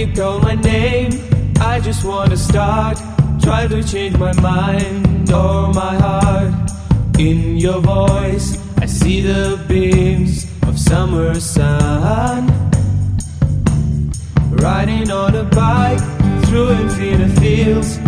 you call my name, I just wanna start. Try to change my mind or my heart. In your voice, I see the beams of summer sun. Riding on a bike through infinite fields,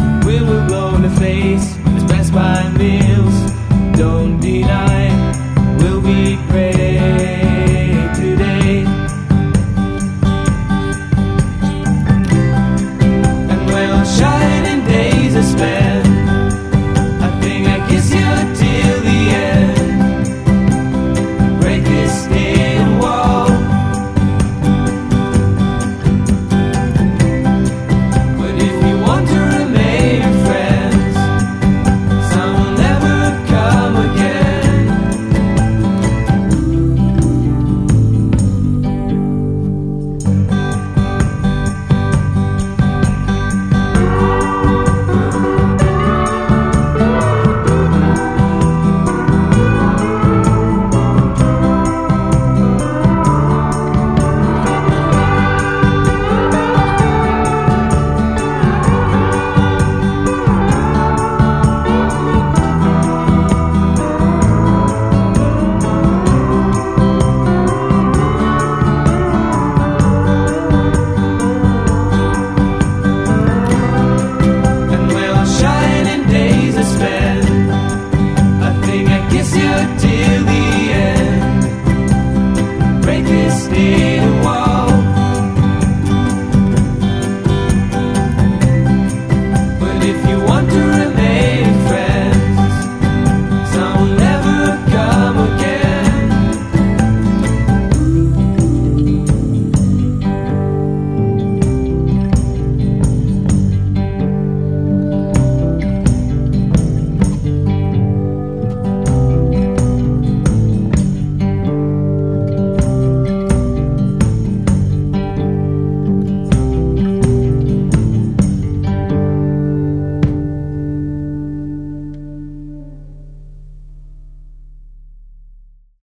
till the end. Break this day one.